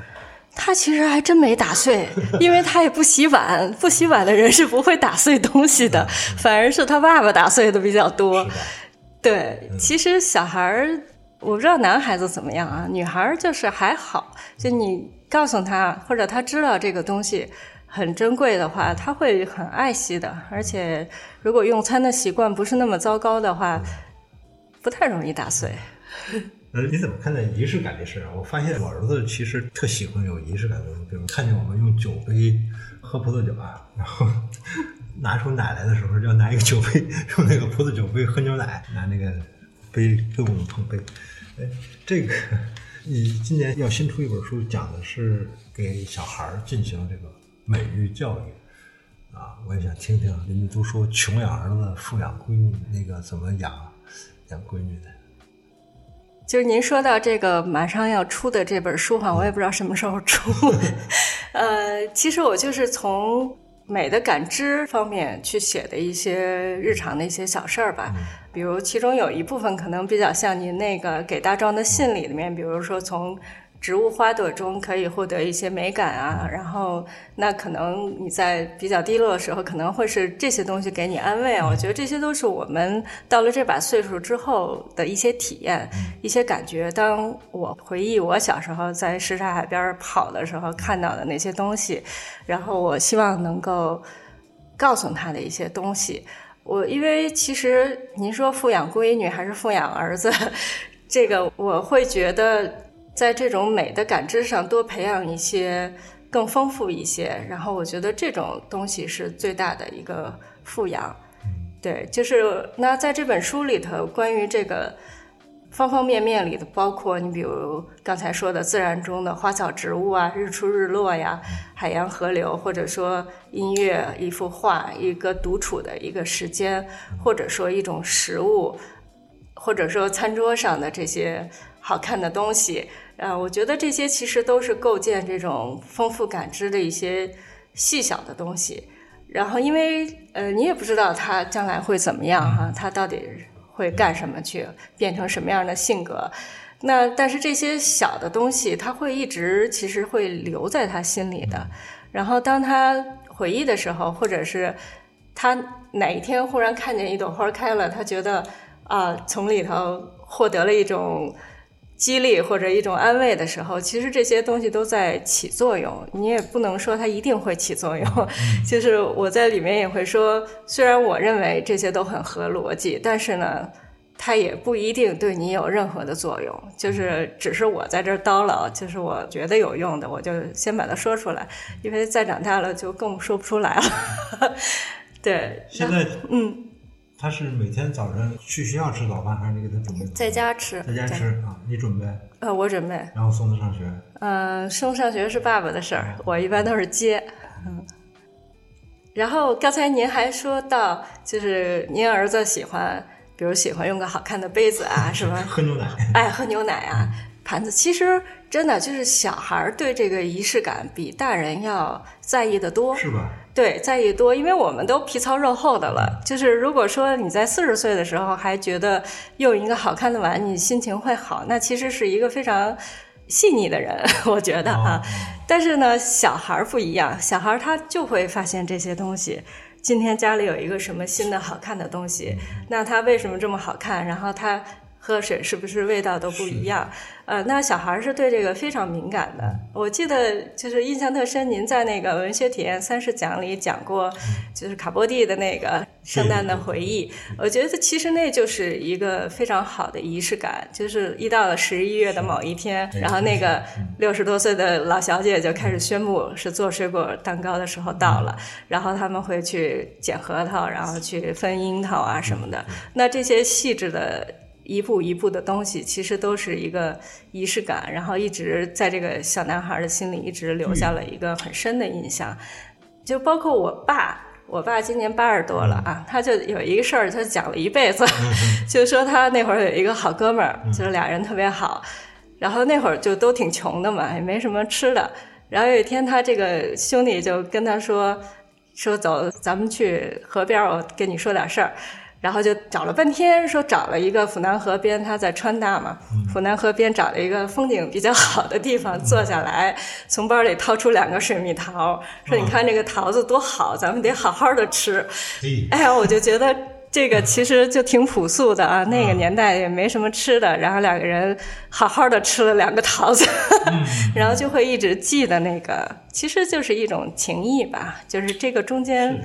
他其实还真没打碎，因为他也不洗碗，不洗碗的人是不会打碎东西的，反而是他爸爸打碎的比较多。对，其实小孩儿，我不知道男孩子怎么样啊，女孩儿就是还好，就你告诉他或者他知道这个东西很珍贵的话，他会很爱惜的，而且如果用餐的习惯不是那么糟糕的话，不太容易打碎。呃，你怎么看待仪式感这事啊？我发现我儿子其实特喜欢有仪式感的东西，比如看见我们用酒杯喝葡萄酒啊，然后拿出奶来的时候，要拿一个酒杯，用那个葡萄酒杯喝牛奶，拿那个杯跟我们碰杯。哎，这个你今年要新出一本书，讲的是给小孩儿进行这个美育教育啊，我也想听听。人家都说穷养儿子，富养闺女，那个怎么养养闺女的？就是您说到这个马上要出的这本书哈，我也不知道什么时候出。呃，其实我就是从美的感知方面去写的一些日常的一些小事儿吧，比如其中有一部分可能比较像您那个给大壮的信里里面，比如说从。植物花朵中可以获得一些美感啊，然后那可能你在比较低落的时候，可能会是这些东西给你安慰啊。我觉得这些都是我们到了这把岁数之后的一些体验、一些感觉。当我回忆我小时候在什刹海边跑的时候看到的那些东西，然后我希望能够告诉他的一些东西。我因为其实您说富养闺女还是富养儿子，这个我会觉得。在这种美的感知上多培养一些，更丰富一些，然后我觉得这种东西是最大的一个富养。对，就是那在这本书里头，关于这个方方面面里的，包括你比如刚才说的自然中的花草植物啊，日出日落呀，海洋河流，或者说音乐、一幅画、一个独处的一个时间，或者说一种食物，或者说餐桌上的这些好看的东西。呃，我觉得这些其实都是构建这种丰富感知的一些细小的东西。然后，因为呃，你也不知道它将来会怎么样哈，它到底会干什么去，变成什么样的性格。那但是这些小的东西，他会一直其实会留在他心里的。然后当他回忆的时候，或者是他哪一天忽然看见一朵花开了，他觉得啊，从里头获得了一种。激励或者一种安慰的时候，其实这些东西都在起作用。你也不能说它一定会起作用。就是我在里面也会说，虽然我认为这些都很合逻辑，但是呢，它也不一定对你有任何的作用。就是只是我在这儿叨唠，就是我觉得有用的，我就先把它说出来。因为再长大了就更说不出来了。对，现在嗯。他是每天早晨去学校吃早饭，还是你给他准备？在家吃，在家吃啊？你准备？呃，我准备。然后送他上学？嗯，送上学是爸爸的事儿，我一般都是接。嗯。然后刚才您还说到，就是您儿子喜欢，比如喜欢用个好看的杯子啊，是吧？喝牛奶。爱喝牛奶啊，盘子。其实真的就是小孩儿对这个仪式感比大人要在意的多，是吧？对，在意多，因为我们都皮糙肉厚的了。就是如果说你在四十岁的时候还觉得用一个好看的碗你心情会好，那其实是一个非常细腻的人，我觉得啊。但是呢，小孩儿不一样，小孩儿他就会发现这些东西。今天家里有一个什么新的好看的东西，那他为什么这么好看？然后他。喝水是不是味道都不一样？呃，那小孩是对这个非常敏感的。我记得就是印象特深，您在那个文学体验三十讲里讲过，就是卡波蒂的那个圣诞的回忆。我觉得其实那就是一个非常好的仪式感，就是一到了十一月的某一天，然后那个六十多岁的老小姐就开始宣布是做水果蛋糕的时候到了，然后他们会去捡核桃，然后去分樱桃啊什么的。那这些细致的。一步一步的东西，其实都是一个仪式感，然后一直在这个小男孩的心里一直留下了一个很深的印象。就包括我爸，我爸今年八十多了啊，他就有一个事儿，他讲了一辈子，就说他那会儿有一个好哥们儿，就是俩人特别好，然后那会儿就都挺穷的嘛，也没什么吃的。然后有一天，他这个兄弟就跟他说：“说走，咱们去河边，我跟你说点事儿。”然后就找了半天，说找了一个府南河边，他在川大嘛，府南河边找了一个风景比较好的地方坐下来，从包里掏出两个水蜜桃，说你看这个桃子多好，咱们得好好的吃。哎。呀，我就觉得这个其实就挺朴素的啊，那个年代也没什么吃的，然后两个人好好的吃了两个桃子，然后就会一直记得那个，其实就是一种情谊吧，就是这个中间。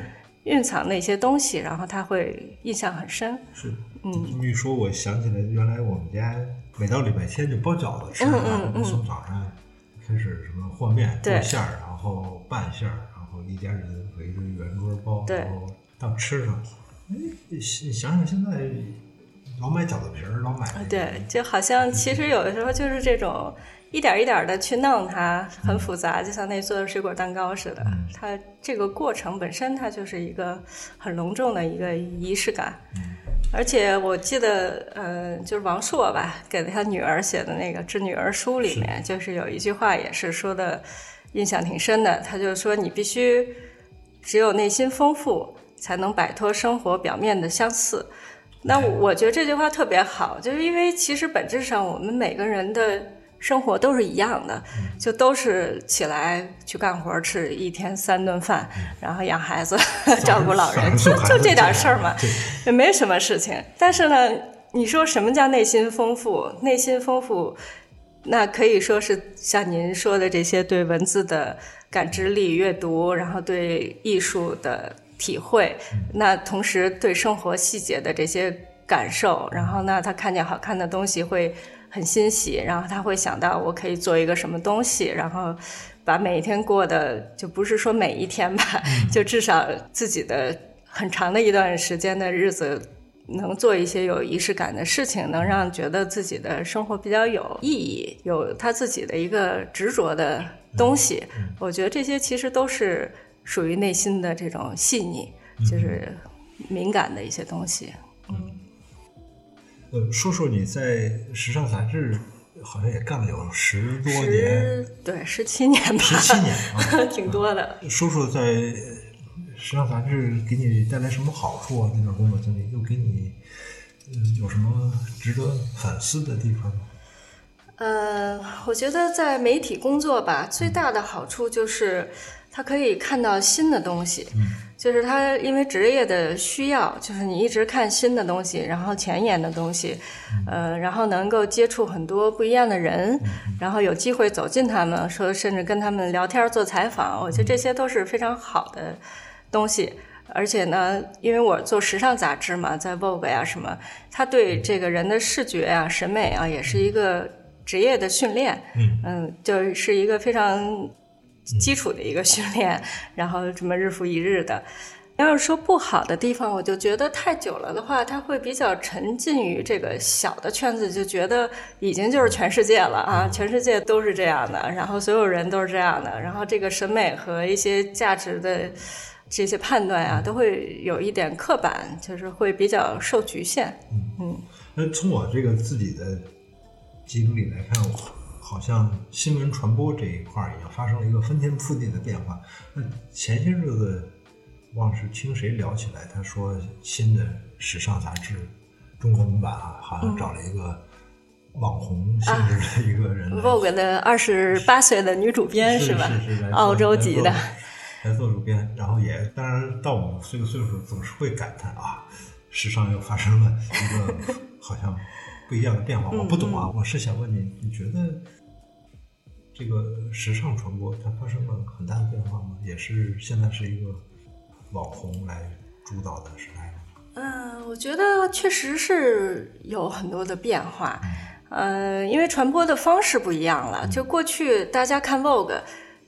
蕴藏的一些东西，然后他会印象很深。是，嗯，这么一说，我想起来，原来我们家每到礼拜天就包饺子吃啊，从早上开始什么和面、做馅儿，然后拌馅儿，然后一家人围着圆桌包，然后到吃上。哎，想想现在老买饺子皮儿，老买。对，就好像其实有的时候就是这种。一点一点的去弄它，很复杂，就像那做的水果蛋糕似的。它这个过程本身，它就是一个很隆重的一个仪式感。而且我记得，呃，就是王朔吧，给了他女儿写的那个致女儿书里面，就是有一句话也是说的，印象挺深的。他就说：“你必须只有内心丰富，才能摆脱生活表面的相似。”那我觉得这句话特别好，就是因为其实本质上我们每个人的。生活都是一样的，就都是起来去干活，吃一天三顿饭，然后养孩子、照顾老人，就就这点事儿嘛，也没什么事情。但是呢，你说什么叫内心丰富？内心丰富，那可以说是像您说的这些对文字的感知力、阅读，然后对艺术的体会，那同时对生活细节的这些感受，然后那他看见好看的东西会。很欣喜，然后他会想到我可以做一个什么东西，然后把每一天过的就不是说每一天吧，就至少自己的很长的一段时间的日子，能做一些有仪式感的事情，能让觉得自己的生活比较有意义，有他自己的一个执着的东西。我觉得这些其实都是属于内心的这种细腻，就是敏感的一些东西。嗯。呃，说说你在时尚杂志好像也干了有十多年，对，十七年吧，十七年啊，挺多的。说说在时尚杂志给你带来什么好处啊？那段工作经历又给你嗯有什么值得反思的地方吗？呃，我觉得在媒体工作吧，最大的好处就是它可以看到新的东西。嗯。就是他因为职业的需要，就是你一直看新的东西，然后前沿的东西，呃，然后能够接触很多不一样的人，然后有机会走进他们，说甚至跟他们聊天做采访，我觉得这些都是非常好的东西。而且呢，因为我做时尚杂志嘛，在 Vogue 呀什么，他对这个人的视觉啊、审美啊，也是一个职业的训练。嗯，就是一个非常。基础的一个训练，然后这么日复一日的。要是说不好的地方，我就觉得太久了的话，他会比较沉浸于这个小的圈子，就觉得已经就是全世界了啊，全世界都是这样的，然后所有人都是这样的，然后这个审美和一些价值的这些判断啊，都会有一点刻板，就是会比较受局限。嗯，那从我这个自己的经历来看，我。好像新闻传播这一块儿已经发生了一个翻天覆地的变化。那前些日子，忘是听谁聊起来，他说新的时尚杂志中国文版啊，好像找了一个网红性质的一个人，Vogue 的二十八岁的女主编是吧？是是是，澳洲籍的，来做主编。然后也当然到我们这个岁数，总是会感叹啊，时尚又发生了一个好像不一样的变化。我不懂啊，我是想问你，你觉得？这个时尚传播它发生了很大的变化吗？也是现在是一个网红来主导的时代吗？嗯，我觉得确实是有很多的变化。嗯，因为传播的方式不一样了。就过去大家看 Vogue，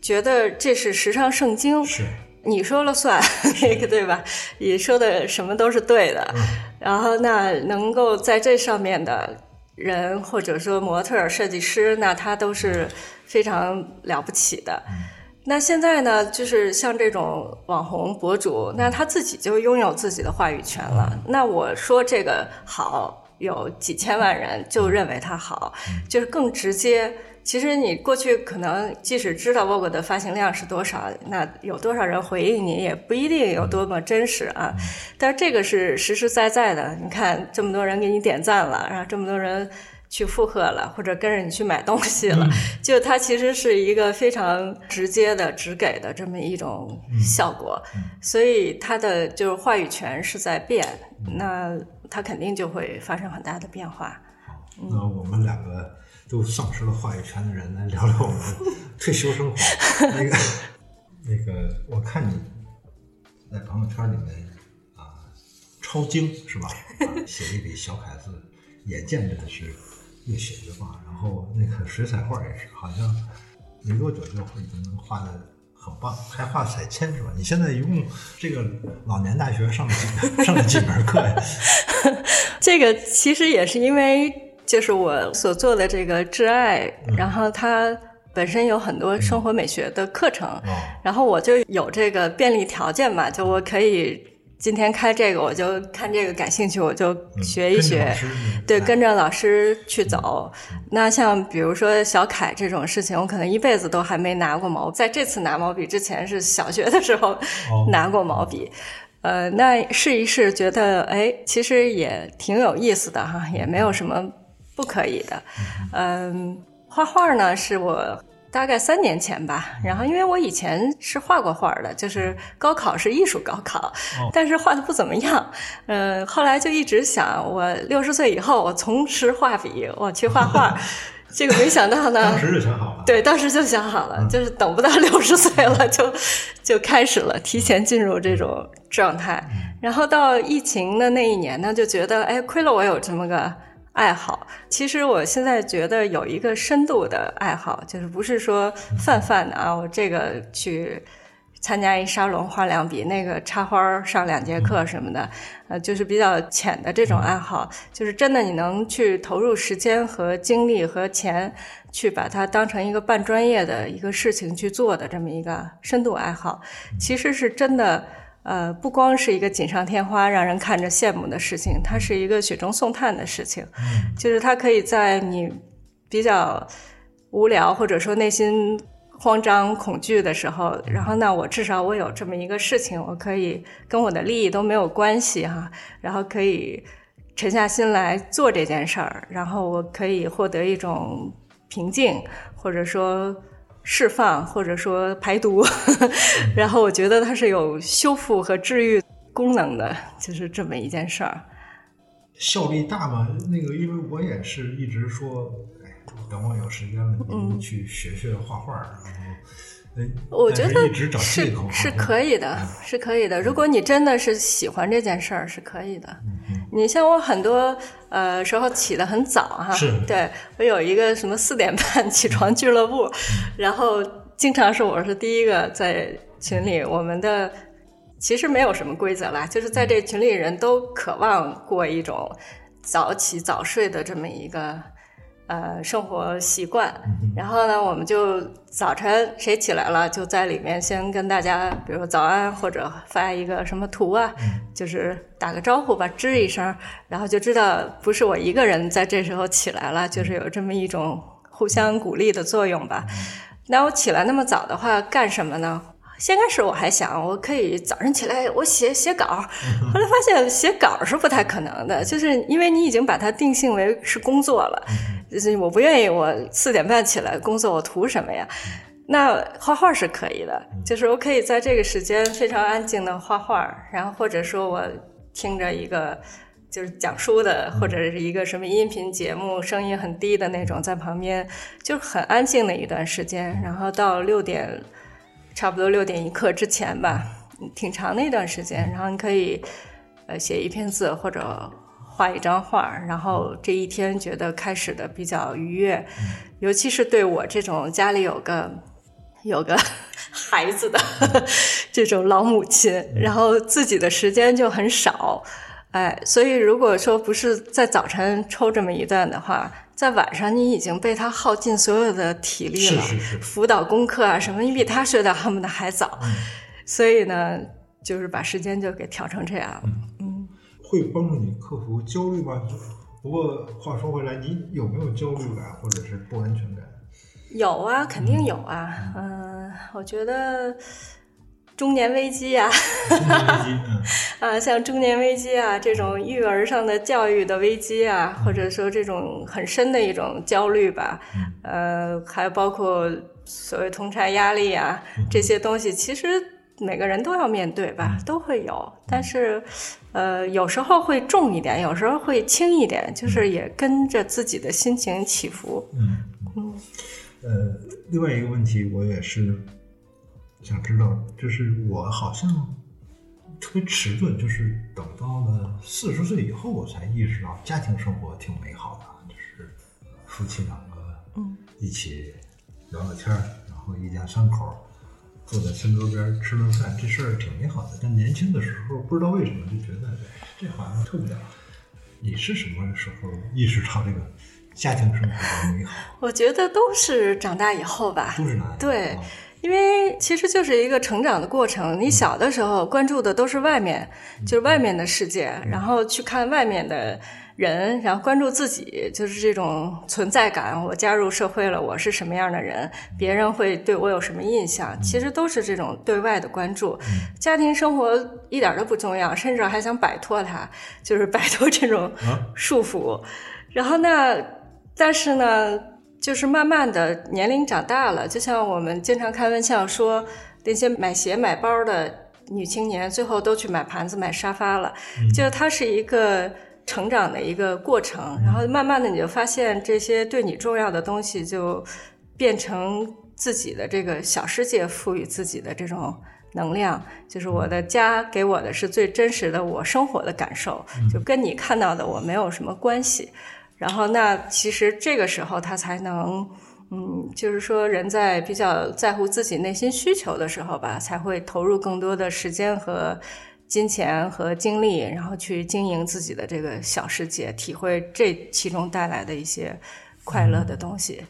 觉得这是时尚圣经，是你说了算，那 个对吧？你说的什么都是对的。然后那能够在这上面的人，或者说模特、设计师，那他都是。非常了不起的，那现在呢，就是像这种网红博主，那他自己就拥有自己的话语权了。那我说这个好，有几千万人就认为他好，就是更直接。其实你过去可能即使知道 Vogue 的发行量是多少，那有多少人回应你也不一定有多么真实啊。但是这个是实实在在的，你看这么多人给你点赞了，然后这么多人去附和了，或者跟着你去买东西了，就它其实是一个非常直接的、直给的这么一种效果。所以它的就是话语权是在变，那它肯定就会发生很大的变化。那我们两个。都丧失了话语权的人来聊聊我们的退休生活。那个，那个，我看你在朋友圈里面啊，抄经是吧？写一笔小楷字，眼见着的是越写越棒。然后那个水彩画也是，好像没多久就会已经能画的很棒，还画彩铅是吧？你现在一共这个老年大学上了几 上了几门课呀？这个其实也是因为。就是我所做的这个挚爱，然后它本身有很多生活美学的课程，然后我就有这个便利条件嘛，就我可以今天开这个，我就看这个感兴趣，我就学一学，对，跟着老师去走。那像比如说小凯这种事情，我可能一辈子都还没拿过毛，在这次拿毛笔之前是小学的时候拿过毛笔，呃，那试一试，觉得哎，其实也挺有意思的哈，也没有什么。不可以的，嗯，画画呢是我大概三年前吧，然后因为我以前是画过画的，就是高考是艺术高考，但是画的不怎么样，嗯，后来就一直想我六十岁以后我从拾画笔，我去画画，这个没想到呢，当时就想好了，对，当时就想好了，就是等不到 六十岁了就就开始了，提前进入这种状态，然后到疫情的那一年呢，就觉得哎，亏了我有这么个。爱好，其实我现在觉得有一个深度的爱好，就是不是说泛泛的啊，我这个去参加一沙龙画两笔，那个插花上两节课什么的，呃，就是比较浅的这种爱好，就是真的你能去投入时间和精力和钱，去把它当成一个半专业的一个事情去做的这么一个深度爱好，其实是真的。呃，不光是一个锦上添花、让人看着羡慕的事情，它是一个雪中送炭的事情。嗯，就是它可以在你比较无聊或者说内心慌张、恐惧的时候，然后那我至少我有这么一个事情，我可以跟我的利益都没有关系哈，然后可以沉下心来做这件事儿，然后我可以获得一种平静，或者说。释放或者说排毒，然后我觉得它是有修复和治愈功能的，就是这么一件事儿。效力大吗？那个，因为我也是一直说，哎，等我有时间了，嗯，去学学画画，然后。我觉得是是可以的，是可以的。如果你真的是喜欢这件事儿，是可以的。你像我很多呃时候起得很早哈，对我有一个什么四点半起床俱乐部，然后经常是我是第一个在群里。我们的其实没有什么规则啦，就是在这群里人都渴望过一种早起早睡的这么一个。呃，生活习惯，然后呢，我们就早晨谁起来了，就在里面先跟大家，比如说早安，或者发一个什么图啊，就是打个招呼吧，吱一声，然后就知道不是我一个人在这时候起来了，就是有这么一种互相鼓励的作用吧。那我起来那么早的话，干什么呢？先开始我还想，我可以早上起来我写写稿，后来发现写稿是不太可能的，就是因为你已经把它定性为是工作了，就是我不愿意我四点半起来工作，我图什么呀？那画画是可以的，就是我可以在这个时间非常安静的画画，然后或者说我听着一个就是讲书的或者是一个什么音频节目，声音很低的那种，在旁边就是很安静的一段时间，然后到六点。差不多六点一刻之前吧，挺长的一段时间。然后你可以，呃，写一篇字或者画一张画，然后这一天觉得开始的比较愉悦。尤其是对我这种家里有个有个 孩子的 这种老母亲，然后自己的时间就很少，哎，所以如果说不是在早晨抽这么一段的话。在晚上，你已经被他耗尽所有的体力了。是是是。辅导功课啊，什么，你比他睡得还早。嗯。所以呢，就是把时间就给调成这样。会帮助你克服焦虑吗？不过话说回来，你有没有焦虑感或者是不安全感？有啊，肯定有啊。嗯，我觉得中年危机啊，中年危机，嗯 啊，像中年危机啊这种育儿上的教育的危机啊，或者说这种很深的一种焦虑吧，呃，还包括所谓同产压力啊这些东西，其实每个人都要面对吧，都会有。但是，呃，有时候会重一点，有时候会轻一点，就是也跟着自己的心情起伏。嗯嗯。呃，另外一个问题，我也是想知道，就是我好像特别迟钝，就是等到了四十岁以后，我才意识到家庭生活挺美好的，就是夫妻两个嗯一起聊聊天儿，然后一家三口坐在餐桌边吃顿饭，这事儿挺美好的。但年轻的时候不知道为什么就觉得这好像特别好。你是什么时候意识到这个家庭生活的美好？我觉得都是长大以后吧，都是？对啊因为其实就是一个成长的过程。你小的时候关注的都是外面，就是外面的世界，然后去看外面的人，然后关注自己，就是这种存在感。我加入社会了，我是什么样的人？别人会对我有什么印象？其实都是这种对外的关注。家庭生活一点都不重要，甚至还想摆脱它，就是摆脱这种啊 束缚。然后呢，但是呢，就是慢慢的年龄长大了，就像我们经常开玩笑说，那些买鞋买包的女青年，最后都去买盘子买沙发了，就是它是一个。成长的一个过程，然后慢慢的你就发现这些对你重要的东西就变成自己的这个小世界赋予自己的这种能量，就是我的家给我的是最真实的我生活的感受，就跟你看到的我没有什么关系。然后那其实这个时候他才能，嗯，就是说人在比较在乎自己内心需求的时候吧，才会投入更多的时间和金钱和精力，然后去经营自己的这个小世界，体会这其中带来的一些快乐的东西。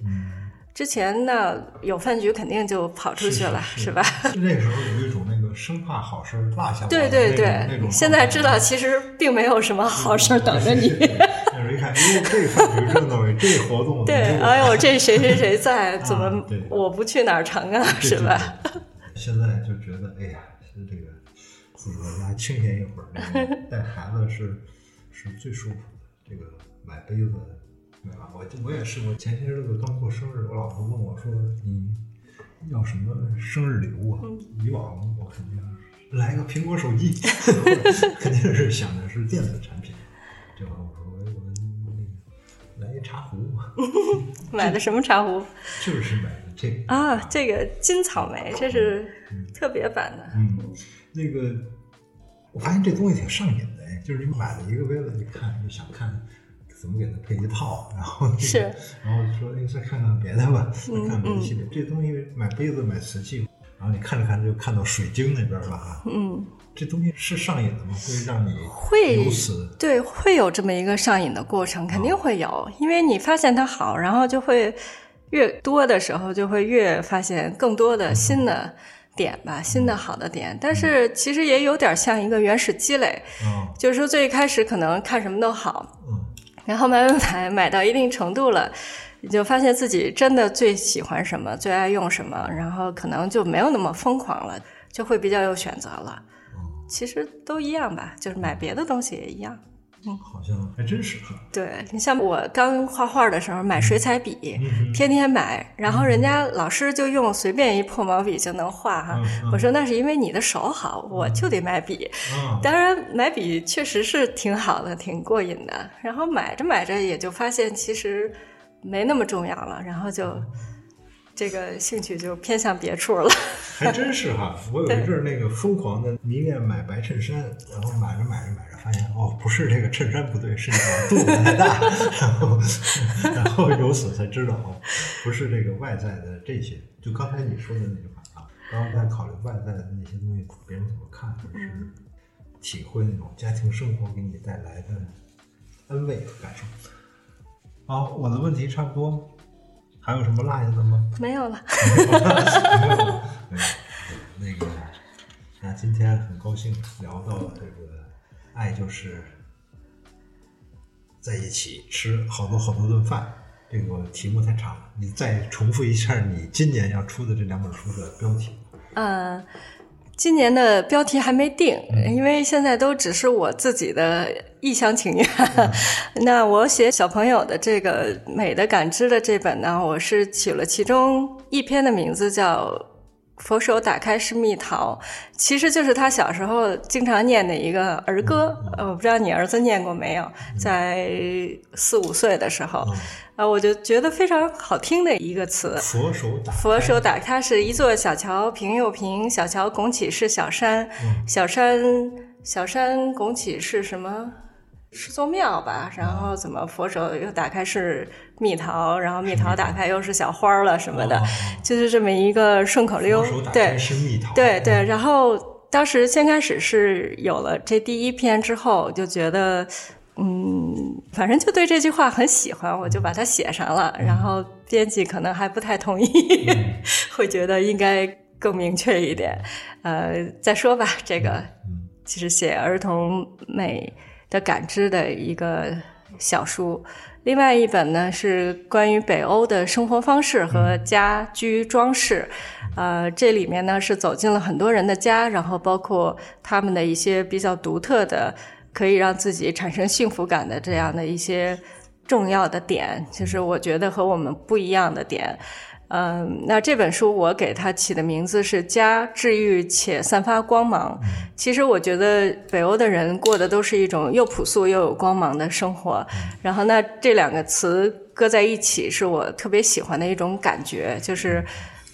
之前呢，有饭局肯定就跑出去了，是吧？那个时候有一种那个生怕好事落下，对对那对，种现在知道其实并没有什么好事等着你。那时候一看，哎，这饭局热闹哎，这活动对，哎呦，这谁谁谁在，怎么我不去哪儿成啊？对是吧？？现在就觉得，哎呀，是这个自己在家清闲一会儿，那个带孩子是是最舒服的。这个买杯子，对吧？我我也是，我前些日子刚过生日，我老婆问我说：“你要什么生日礼物啊？”以往我肯定是来个苹果手机，肯定是想的是电子产品。这回我说我我那个来一茶壶，买的什么茶壶就是买的这个啊？这个金草莓，这是特别版的。嗯，那个我发现这东西挺上瘾的，哎，就是你买了一个杯子，你看你想看怎么给它配一套，然后、那个、是，然后说哎再看看别的吧，再嗯看别的系列。这东西买杯子买瓷器，然后你看着看着就看到水晶那边了啊，嗯，这东西是上瘾的吗？会让你会由此对，会有这么一个上瘾的过程，肯定会有，因为你发现它好，然后就会越多的时候，就会越发现更多的新的点吧，新的好的点。但是其实也有点像一个原始积累，嗯就是说最一开始可能看什么都好，嗯然后慢慢买买到一定程度了，你就发现自己真的最喜欢什么，最爱用什么，然后可能就没有那么疯狂了，就会比较有选择了。其实都一样吧，就是买别的东西也一样。好像还真是哈。对你像我刚画画的时候买水彩笔，嗯天天买，然后人家老师就用随便一破毛笔就能画哈。嗯嗯我说那是因为你的手好，我就得买笔。啊，当然买笔确实是挺好的，挺过瘾的。然后买着买着也就发现其实没那么重要了，然后就这个兴趣就偏向别处了。还真是哈，我有一阵儿那个疯狂的迷恋买白衬衫，然后买着买着买着发现哦，不是这个衬衫不对，是你的肚子太大，然后然后由此才知道哦，不是这个外在的这些，就刚才你说的那句话啊，刚刚在考虑外在的那些东西别人怎么看，而是体会那种家庭生活给你带来的安慰和感受。好，我的问题差不多，还有什么落下的吗？没有了，没有了没有那个，那今天很高兴聊到了这个爱就是在一起吃好多好多顿饭。这个题目太长了，你再重复一下你今年要出的这两本书的标题。嗯，今年的标题还没定，因为现在都只是我自己的一厢情愿。那我写小朋友的这个美的感知的这本呢，我是取了其中一篇的名字叫。佛手打开是蜜桃，其实就是他小时候经常念的一个儿歌。呃，我不知道你儿子念过没有，在四五岁的时候，啊，我就觉得非常好听的一个词。佛手打佛手打开是一座小桥平又平，小桥拱起是小山，小山小山拱起是什么？是座庙吧，然后怎么佛手又打开是蜜桃，然后蜜桃打开又是小花了什么的，就是这么一个顺口溜。对，是蜜桃。对对，然后当时先开始是有了这第一篇之后，就觉得嗯，反正就对这句话很喜欢，我就把它写上了。然后编辑可能还不太同意，会觉得应该更明确一点。呃，再说吧，这个其实写儿童美。的感知的一个小书，另外一本呢是关于北欧的生活方式和家居装饰，呃，这里面呢是走进了很多人的家，然后包括他们的一些比较独特的，可以让自己产生幸福感的这样的一些重要的点，就是我觉得和我们不一样的点。嗯，那这本书我给它起的名字是“家治愈且散发光芒”。其实我觉得北欧的人过的都是一种又朴素又有光芒的生活。然后，那这两个词搁在一起，是我特别喜欢的一种感觉，就是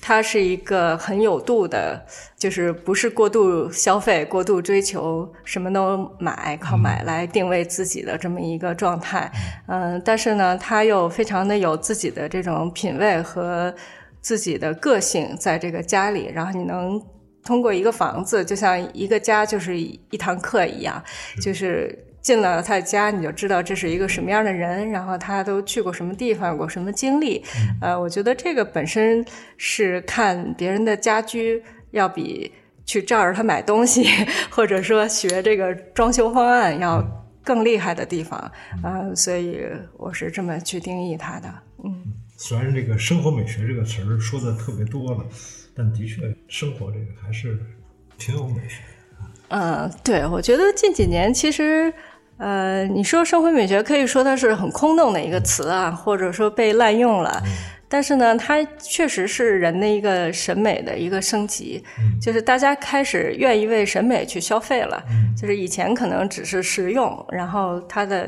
它是一个很有度的，就是不是过度消费、过度追求，什么都买，靠买来定位自己的这么一个状态。嗯，但是呢，它又非常的有自己的这种品味和。自己的个性在这个家里，然后你能通过一个房子，就像一个家就是一堂课一样，就是进了他的家，你就知道这是一个什么样的人，然后他都去过什么地方，有过什么经历。呃，我觉得这个本身是看别人的家居，要比去照着他买东西，或者说学这个装修方案要更厉害的地方。呃，所以我是这么去定义他的。嗯。虽然这个“生活美学”这个词儿说的特别多了，但的确，生活这个还是挺有美学嗯，对，我觉得近几年其实，呃，你说生活美学，可以说它是很空洞的一个词啊，或者说被滥用了。但是呢，它确实是人的一个审美的一个升级，就是大家开始愿意为审美去消费了。就是以前可能只是实用，然后它的。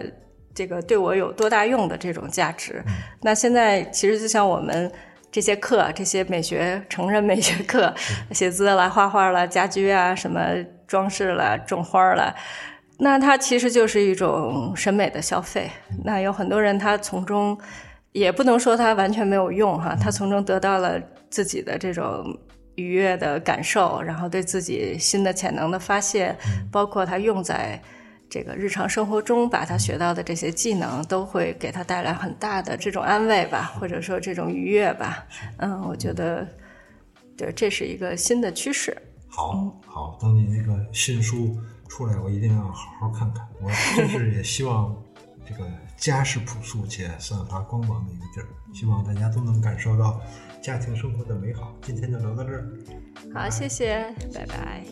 这个对我有多大用的这种价值？那现在其实就像我们这些课，这些美学成人美学课，写字了、画画了、家居啊、什么装饰了、种花了，那它其实就是一种审美的消费。那有很多人他从中也不能说他完全没有用哈，他从中得到了自己的这种愉悦的感受，然后对自己新的潜能的发泄，包括他用在。这个日常生活中，把他学到的这些技能，都会给他带来很大的这种安慰吧，或者说这种愉悦吧。嗯，我觉得，对，这是一个新的趋势。好，好，等你那个新书出来我一定要好好看看。我真是也希望这个家是朴素且散发光芒的一个地儿希望大家都能感受到家庭生活的美好。今天就聊到这儿。好谢谢拜拜。